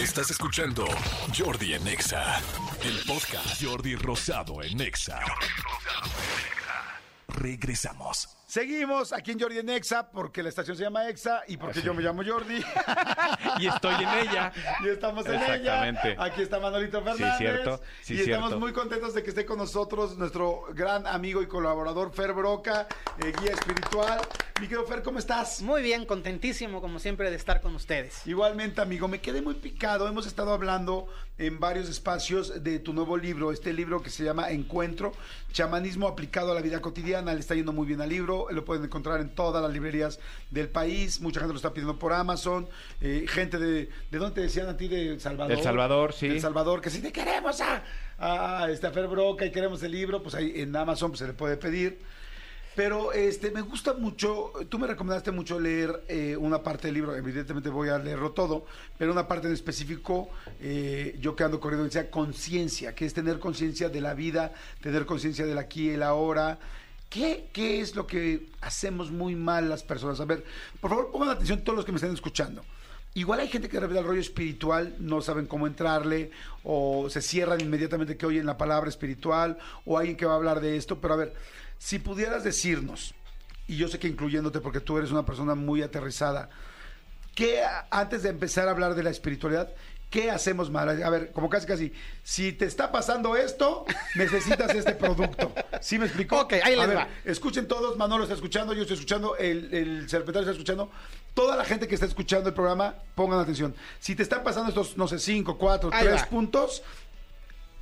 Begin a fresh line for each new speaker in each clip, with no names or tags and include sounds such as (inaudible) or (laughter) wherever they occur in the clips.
Estás escuchando Jordi en Exa, el podcast Jordi Rosado en Exa. Regresamos.
Seguimos aquí en Jordi en Exa porque la estación se llama Exa y porque yo me llamo Jordi. (laughs)
y estoy en ella.
y estamos en
Exactamente.
ella. Aquí está Manolito Fernández.
cierto, sí,
y estamos
cierto.
muy contentos de que esté con nosotros nuestro gran amigo y colaborador Fer Broca, eh, guía espiritual. Mi querido Fer, ¿cómo estás?
Muy bien, contentísimo como siempre de estar con ustedes.
Igualmente, amigo, me quedé muy picado. Hemos estado hablando en varios espacios de tu nuevo libro, este libro que se llama Encuentro, chamanismo aplicado a la vida cotidiana. Le está yendo muy bien al libro, lo pueden encontrar en todas las librerías del país. Mucha gente lo está pidiendo por Amazon. Eh, gente de, ¿de dónde te decían a ti? De El Salvador.
Del Salvador, sí.
Del Salvador, que si te queremos a, a, este, a Fer Broca y queremos el libro, pues ahí en Amazon pues, se le puede pedir. Pero este me gusta mucho, tú me recomendaste mucho leer eh, una parte del libro, evidentemente voy a leerlo todo, pero una parte en específico, eh, yo que ando corriendo, decía conciencia, que es tener conciencia de la vida, tener conciencia del aquí y el ahora. ¿Qué, ¿Qué es lo que hacemos muy mal las personas? A ver, por favor pongan atención todos los que me estén escuchando. Igual hay gente que de repente al rollo espiritual no saben cómo entrarle o se cierran inmediatamente que oyen la palabra espiritual o alguien que va a hablar de esto, pero a ver, si pudieras decirnos, y yo sé que incluyéndote porque tú eres una persona muy aterrizada, ¿qué a- antes de empezar a hablar de la espiritualidad, qué hacemos mal? A ver, como casi casi, si te está pasando esto, necesitas este producto. ¿Sí me explicó?
Ok, ahí
A ver,
va.
Escuchen todos, Manolo está escuchando, yo estoy escuchando, el, el secretario está escuchando. Toda la gente que está escuchando el programa, pongan atención. Si te están pasando estos, no sé, cinco, cuatro,
Ahí
tres
va.
puntos,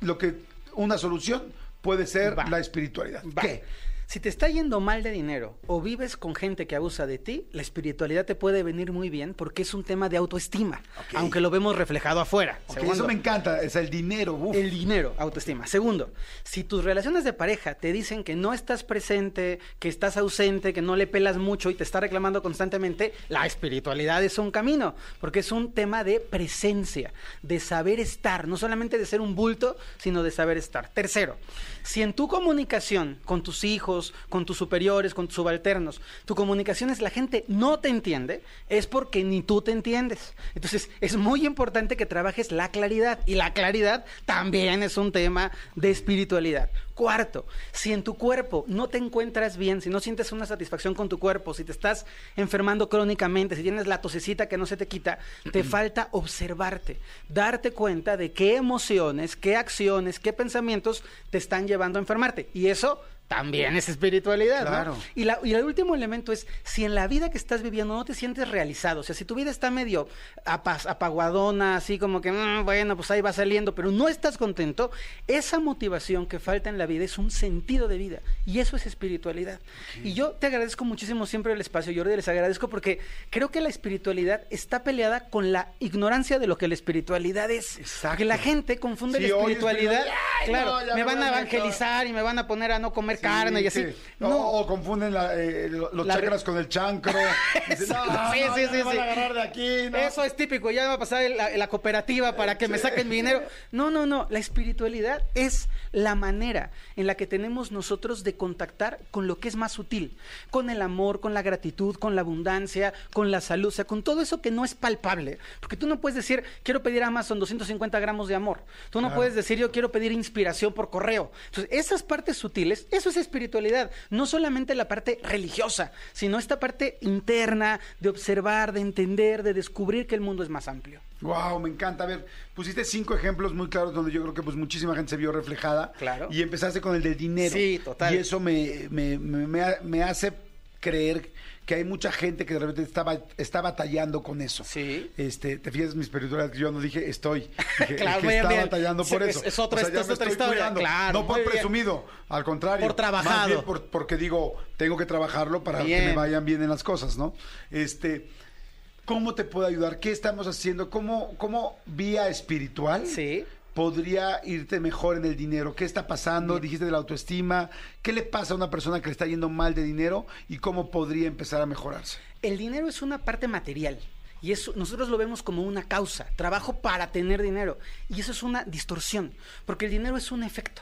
lo que una solución puede ser
Va.
la espiritualidad.
Va.
¿Qué?
Si te está yendo mal de dinero o vives con gente que abusa de ti, la espiritualidad te puede venir muy bien porque es un tema de autoestima,
Ok.
aunque lo vemos reflejado afuera.
Ok,
Segundo,
eso me encanta, es el dinero. uf.
El dinero, autoestima. Segundo, si tus relaciones de pareja te dicen que no estás presente, que estás ausente, que no le pelas mucho y te está reclamando constantemente, la espiritualidad es un camino, porque es un tema de presencia, de saber estar, no solamente de ser un bulto, sino de saber estar. Tercero, si en tu comunicación con tus hijos, con tus superiores, con tus subalternos, tu comunicación es la gente no te entiende, es porque ni tú te entiendes. Entonces, es muy importante que trabajes la claridad y la claridad también es un tema de espiritualidad. Cuarto, si en tu cuerpo no te encuentras bien, si no sientes una satisfacción con tu cuerpo, si te estás enfermando crónicamente, si tienes la tosecita que no se te quita, te falta observarte, darte cuenta de qué emociones, qué acciones, qué pensamientos te están llevando a enfermarte. Y eso también es espiritualidad. ¿no?
Claro.
Y, la- y el último elemento es, si en la vida que estás viviendo no te sientes realizado, o sea, si tu vida está medio apas- apaguadona, así como que, "Mm, bueno, pues ahí va saliendo, pero no estás contento, esa motivación que falta en la vida es un sentido de vida, y eso es espiritualidad. Y yo te agradezco muchísimo siempre el espacio, Jordi, les agradezco porque creo que la espiritualidad está peleada con la ignorancia de lo que la espiritualidad es.
Exacto.
Que la gente confunde
Sí,
la espiritualidad,
espiritualidad, ay,
claro,
no,
me
me
van a evangelizar y me van a poner a no comer
Sí,
carne y así.
sí.
No,
O, o confunden la, eh, lo- los
La
chakras con el chancro. (laughs) Dicen, no, no,
Sí,
no,
sí,
ya
sí,
me van
sí.
a agarrar de aquí. ¿no?
Eso es típico, ya me va a pasar la, cooperativa para que me saquen mi dinero. No, no, no, la espiritualidad es la manera en la que tenemos nosotros de contactar con lo que es más sutil, con el amor, con la gratitud, con la abundancia, con la salud, o sea, con todo eso que no es palpable. Porque tú no puedes decir, quiero pedir a Amazon 250 gramos de amor. Tú no
Claro.
puedes decir, yo quiero pedir inspiración por correo. Entonces, esas partes sutiles, eso es espiritualidad. No solamente la parte religiosa, sino esta parte interna de observar, de entender, de descubrir que el mundo es más amplio.
Wow, me encanta. A ver, pusiste cinco ejemplos muy claros donde yo creo que pues muchísima gente se vio reflejada.
Claro.
Y empezaste con el del dinero.
Sí, total.
Y eso me, me, me hace creer que hay mucha gente que de repente está, está batallando con eso.
Sí.
Este, te fijas mi espiritualidad que yo no dije estoy. (laughs) Dije,
Claro,
que está
bien.
batallando por
Sí, es-
eso.
es otro-
O sea, ya
es otra historia,
cuidando.
claro,
No por
bien.
presumido, al contrario.
Por trabajado.
Más bien por- porque digo, tengo que trabajarlo para que me vayan bien en las cosas, ¿no? Este, ¿cómo te puedo ayudar? ¿Qué estamos haciendo? ¿Cómo, cómo vía espiritual?
Sí.
Podría irte mejor en el dinero? ¿Qué está pasando? Dijiste de la autoestima. ¿Qué le pasa a una persona que le está yendo mal de dinero y cómo podría empezar a mejorarse?
El dinero es una parte material. Y eso nosotros lo vemos como una causa, trabajo para tener dinero. Y eso es una distorsión, porque el dinero es un efecto.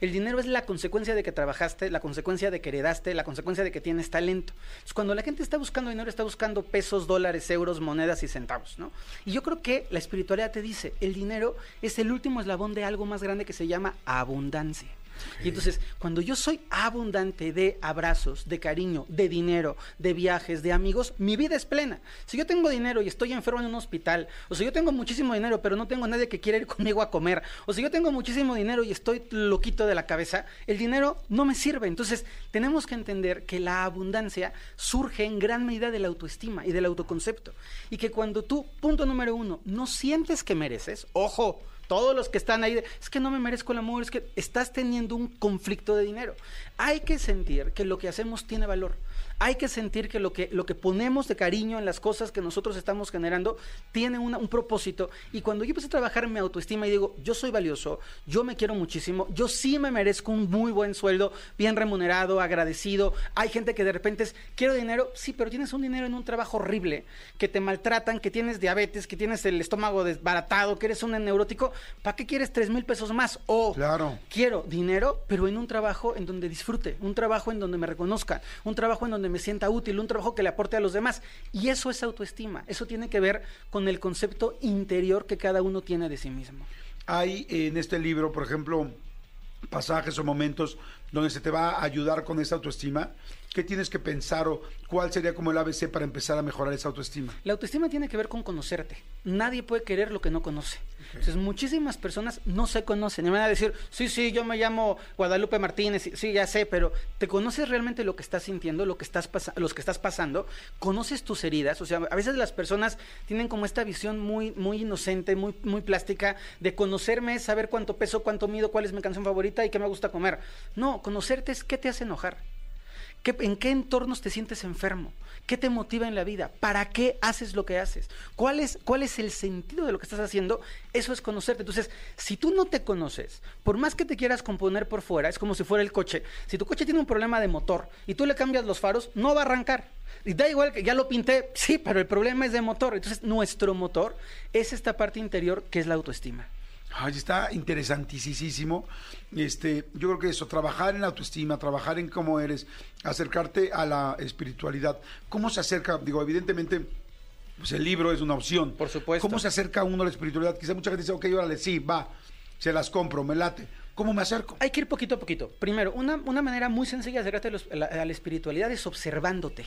El dinero es la consecuencia de que trabajaste, la consecuencia de que heredaste, la consecuencia de que tienes talento. Cuando la gente está buscando dinero, está buscando pesos, dólares, euros, monedas y centavos, ¿no? Y yo creo que la espiritualidad te dice, el dinero es el último eslabón de algo más grande que se llama abundancia. Y entonces, cuando yo soy abundante de abrazos, de cariño, de dinero, de viajes, de amigos, mi vida es plena. Si yo tengo dinero y estoy enfermo en un hospital, o si yo tengo muchísimo dinero pero no tengo nadie que quiera ir (laughs) conmigo a comer, o si yo tengo muchísimo dinero y estoy loquito de la cabeza, el dinero no me sirve. Entonces, tenemos que entender que la abundancia surge en gran medida de la autoestima y del autoconcepto. Y que cuando tú, punto número uno, no sientes que mereces, ojo, todos los que están ahí, es que no me merezco el amor, es que estás teniendo un conflicto de dinero. Hay que sentir que lo que hacemos tiene valor. Hay que sentir que lo que, lo que ponemos de cariño en las cosas que nosotros estamos generando tiene una- un propósito. Y cuando yo empecé a trabajar en mi autoestima y digo, yo soy valioso, yo me quiero muchísimo, yo sí me merezco un muy buen sueldo, bien remunerado, agradecido. Hay gente que de repente es, quiero dinero, sí, pero tienes un dinero en un trabajo horrible, que te maltratan, que tienes diabetes, que tienes el estómago desbaratado, que eres un neurótico. ¿Para qué quieres tres mil pesos más? O
Claro.
quiero dinero, pero en un trabajo en donde disfrute, un trabajo en donde me reconozca, un trabajo en me sienta útil, un trabajo que le aporte a los demás. Y eso es autoestima, eso tiene que ver con el concepto interior que cada uno tiene de sí mismo.
Hay en este libro, por ejemplo, pasajes o momentos donde se te va a ayudar con esa autoestima. ¿Qué tienes que pensar o cuál sería como el ABC para empezar a mejorar esa autoestima?
La autoestima tiene que ver con conocerte. Nadie puede querer lo que no conoce. Entonces, muchísimas personas no se conocen. Y me van a decir, sí, sí, yo me llamo Guadalupe Martínez, sí, ya sé, pero ¿te conoces realmente lo que estás sintiendo, lo que estás, los que estás pasando? ¿Conoces tus heridas? O sea, a veces las personas tienen como esta visión muy, muy inocente, muy, muy plástica, de conocerme es saber cuánto peso, cuánto mido, cuál es mi canción favorita y qué me gusta comer. No, conocerte es qué te hace enojar. ¿Qué- ¿En qué entornos te sientes enfermo? ¿Qué te motiva en la vida? ¿Para qué haces lo que haces? ¿Cuál es, ¿Cuál es el sentido de lo que estás haciendo? Eso es conocerte. Entonces, si tú no te conoces, por más que te quieras componer por fuera, es como si fuera el coche. Si tu coche tiene un problema de motor y tú le cambias los faros, no va a arrancar. Y da igual que ya lo pinté, sí, pero el problema es de motor. Entonces, nuestro motor es esta parte interior que es la autoestima.
Ay, está interesantísimo. Este, yo creo que eso, trabajar en la autoestima, trabajar en cómo eres, acercarte a la espiritualidad. ¿Cómo se acerca? Digo, evidentemente, pues el libro es una opción.
Por supuesto.
¿Cómo se acerca uno a la espiritualidad? Quizá mucha gente dice, ok, órale, sí, va, se las compro, me late. ¿Cómo me acerco?
Hay que ir poquito a poquito. Primero, una, una manera muy sencilla de acercarte a, los- a la, a la espiritualidad es observándote.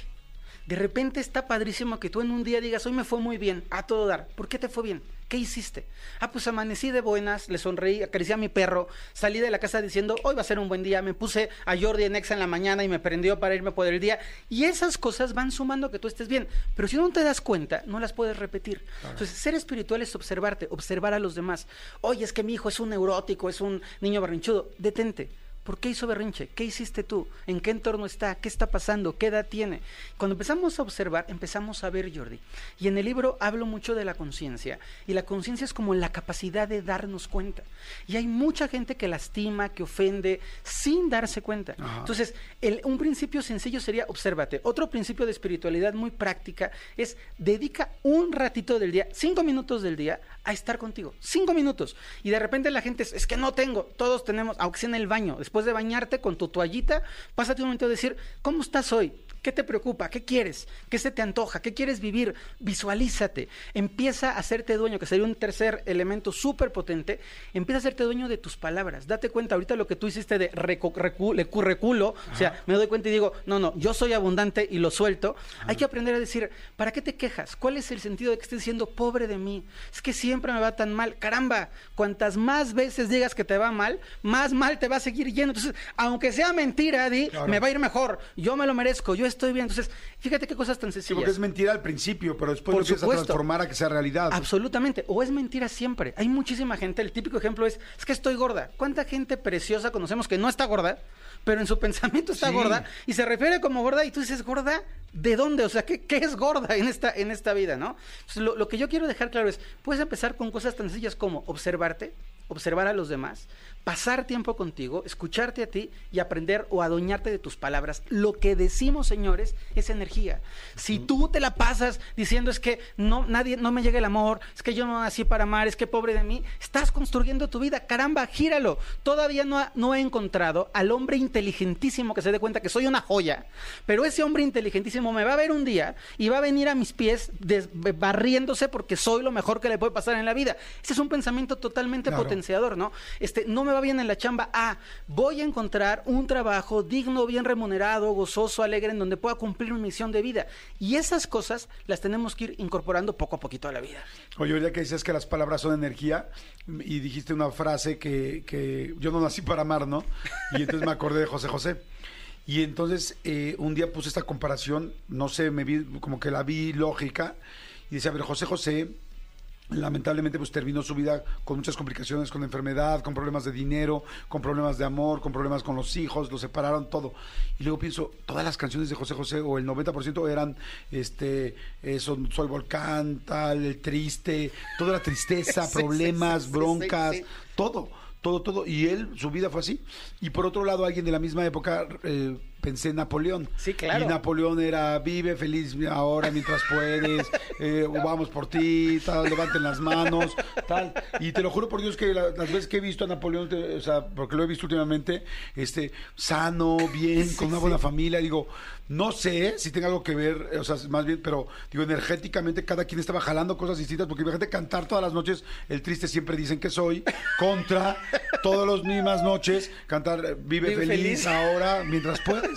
De repente está padrísimo que tú en un día digas, hoy me fue muy bien, a todo dar. ¿Por qué te fue bien? ¿Qué hiciste? Ah, pues amanecí de buenas, le sonreí, acaricié a mi perro, salí de la casa diciendo, hoy va a ser un buen día, me puse a Jordi en Exa en la mañana y me prendió para irme por el día. Y esas cosas van sumando que tú estés bien. Pero si no te das cuenta, no las puedes repetir. Entonces, ser espiritual es observarte, observar a los demás. Oye, es que mi hijo es un neurótico, es un niño berrinchudo. Detente. ¿Por qué hizo berrinche? ¿Qué hiciste tú? ¿En qué entorno está? ¿Qué está pasando? ¿Qué edad tiene? Cuando empezamos a observar, empezamos a ver, Jordi. Y en el libro hablo mucho de la conciencia. Y la conciencia es como la capacidad de darnos cuenta. Y hay mucha gente que lastima, que ofende, sin darse cuenta.
Ajá.
Entonces, el- un principio sencillo sería obsérvate. Otro principio de espiritualidad muy práctica es dedica un ratito del día, cinco minutos del día, a estar contigo. Cinco minutos. Y de repente la gente es, es que no tengo. Todos tenemos, aunque sea en el baño, después de bañarte con tu toallita, pásate un momento a decir, ¿cómo estás hoy? ¿Qué te preocupa? ¿Qué quieres? ¿Qué se te antoja? ¿Qué quieres vivir? Visualízate. Empieza a hacerte dueño, que sería un tercer elemento súper potente. Empieza a hacerte dueño de tus palabras. Date cuenta ahorita lo que tú hiciste de reco- recu- lecu- reculo. O sea, me doy cuenta y digo, no, no, yo soy abundante y lo suelto. Hay que aprender a decir, ¿para qué te quejas? ¿Cuál es el sentido de que estés diciendo pobre de mí? Es que siempre me va tan mal. Caramba, cuantas más veces digas que te va mal, más mal te va a seguir yendo. Entonces, aunque sea mentira, di,
Claro.
me va a ir mejor. Yo me lo merezco, yo estoy bien. Entonces, fíjate qué cosas tan
Sí,
sencillas.
porque es mentira al principio, pero después
Por
lo empiezas a transformar a que sea realidad.
Absolutamente. O es mentira siempre. Hay muchísima gente. El típico ejemplo es, es que estoy gorda. ¿Cuánta gente preciosa conocemos que no está gorda, pero en su (laughs) pensamiento está
Sí.
gorda y se refiere como gorda y tú dices, ¿gorda? ¿De dónde? O sea, ¿qué, qué es gorda en esta, en esta vida, no? Entonces, lo, lo que yo quiero dejar claro es, puedes empezar con cosas tan sencillas como observarte, observar a los demás, pasar tiempo contigo, escucharte a ti y aprender o adueñarte de tus palabras. Lo que decimos, señores, es energía. Si tú te la pasas diciendo es que no nadie no me llega el amor, es que yo no nací para amar, es que pobre de mí, estás construyendo tu vida. Caramba, gíralo. Todavía no, ha- no he encontrado al hombre inteligentísimo que se dé cuenta que soy una joya, pero ese hombre inteligentísimo me va a ver un día y va a venir a mis pies barriéndose porque soy lo mejor que le puede pasar en la vida. Ese es un pensamiento totalmente
Claro.
potenciador, ¿no? Este, no me va bien en la chamba. Ah, voy a encontrar un trabajo digno, bien remunerado, gozoso, alegre, en donde pueda cumplir mi misión de vida. Y esas cosas las tenemos que ir incorporando poco a poquito a la vida.
Oye, ahorita que dices que las palabras son energía, y dijiste una frase que, que yo no nací para amar, ¿no? Y entonces me acordé de José José. Y entonces eh, un día puse esta comparación, no sé, me vi, como que la vi lógica, y decía, a ver, José José, lamentablemente pues terminó su vida con muchas complicaciones, con enfermedad, con problemas de dinero, con problemas de amor, con problemas con los hijos, lo separaron todo. Y luego pienso, todas las canciones de José José o el 90% eran este eso, Soy volcán, tal, el triste, toda la tristeza, (laughs) problemas, broncas, todo, todo, todo. Y él, su vida fue así. Y por otro lado, alguien de la misma época, eh, pensé en Napoleón.
Sí, claro.
Y Napoleón era, vive feliz ahora mientras puedes, eh, (laughs) vamos por ti, tal, levanten las manos, tal. Y te lo juro por Dios que la- las veces que he visto a Napoleón, te- o sea, porque lo he visto últimamente, este, sano, bien, con una buena familia, digo, no sé si tenga algo que ver, o sea, más bien, pero digo, energéticamente cada quien estaba jalando cosas distintas, porque imagínate cantar todas las noches, el triste siempre dicen que soy, contra, todas las mismas noches, cantar vive,
Vive
feliz,
feliz.
ahora mientras puedes.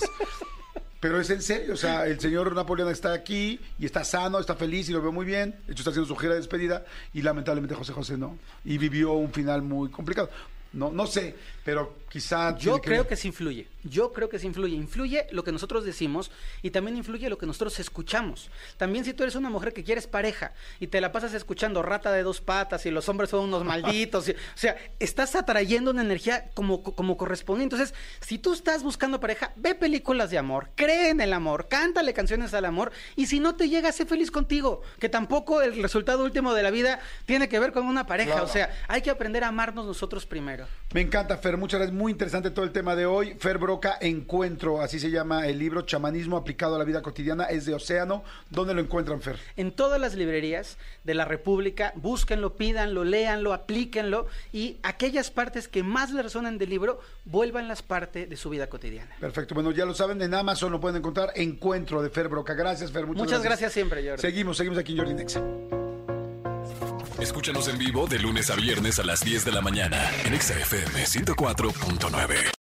Pero es en serio, o sea, el señor Napoleón está aquí y está sano, está feliz y lo veo muy bien. De hecho, está haciendo su gira de despedida y lamentablemente José José no. Y vivió un final muy complicado. No, no sé, pero quizá...
Yo creo
ver.
que sí influye. Yo creo que sí influye. Influye lo que nosotros decimos y también influye lo que nosotros escuchamos. También si tú eres una mujer que quieres pareja y te la pasas escuchando rata de dos patas y los hombres son unos malditos, y- o sea, estás atrayendo una energía como, como corresponde. Entonces, si tú estás buscando pareja, ve películas de amor, cree en el amor, cántale canciones al amor y si no te llega, sé feliz contigo. Que tampoco el resultado último de la vida tiene que ver con una pareja.
Claro.
O sea, hay que aprender a amarnos nosotros primero.
Me encanta, Fer. Muchas gracias. Muy interesante todo el tema de hoy. Fer Broca, Encuentro, así se llama el libro, Chamanismo aplicado a la vida cotidiana, es de Océano. ¿Dónde lo encuentran, Fer?
En todas las librerías de la República, búsquenlo, pídanlo, léanlo, aplíquenlo y aquellas partes que más les resuenan del libro, vuélvanlas parte de su vida cotidiana.
Perfecto. Bueno, ya lo saben, en Amazon lo pueden encontrar. Encuentro de Fer Broca. Gracias, Fer. Muchas,
Muchas gracias siempre, Jordi.
Seguimos, seguimos aquí en Jordi Nexa.
Escúchanos en vivo de lunes a viernes a las 10 de la mañana en Exa FM 104.9.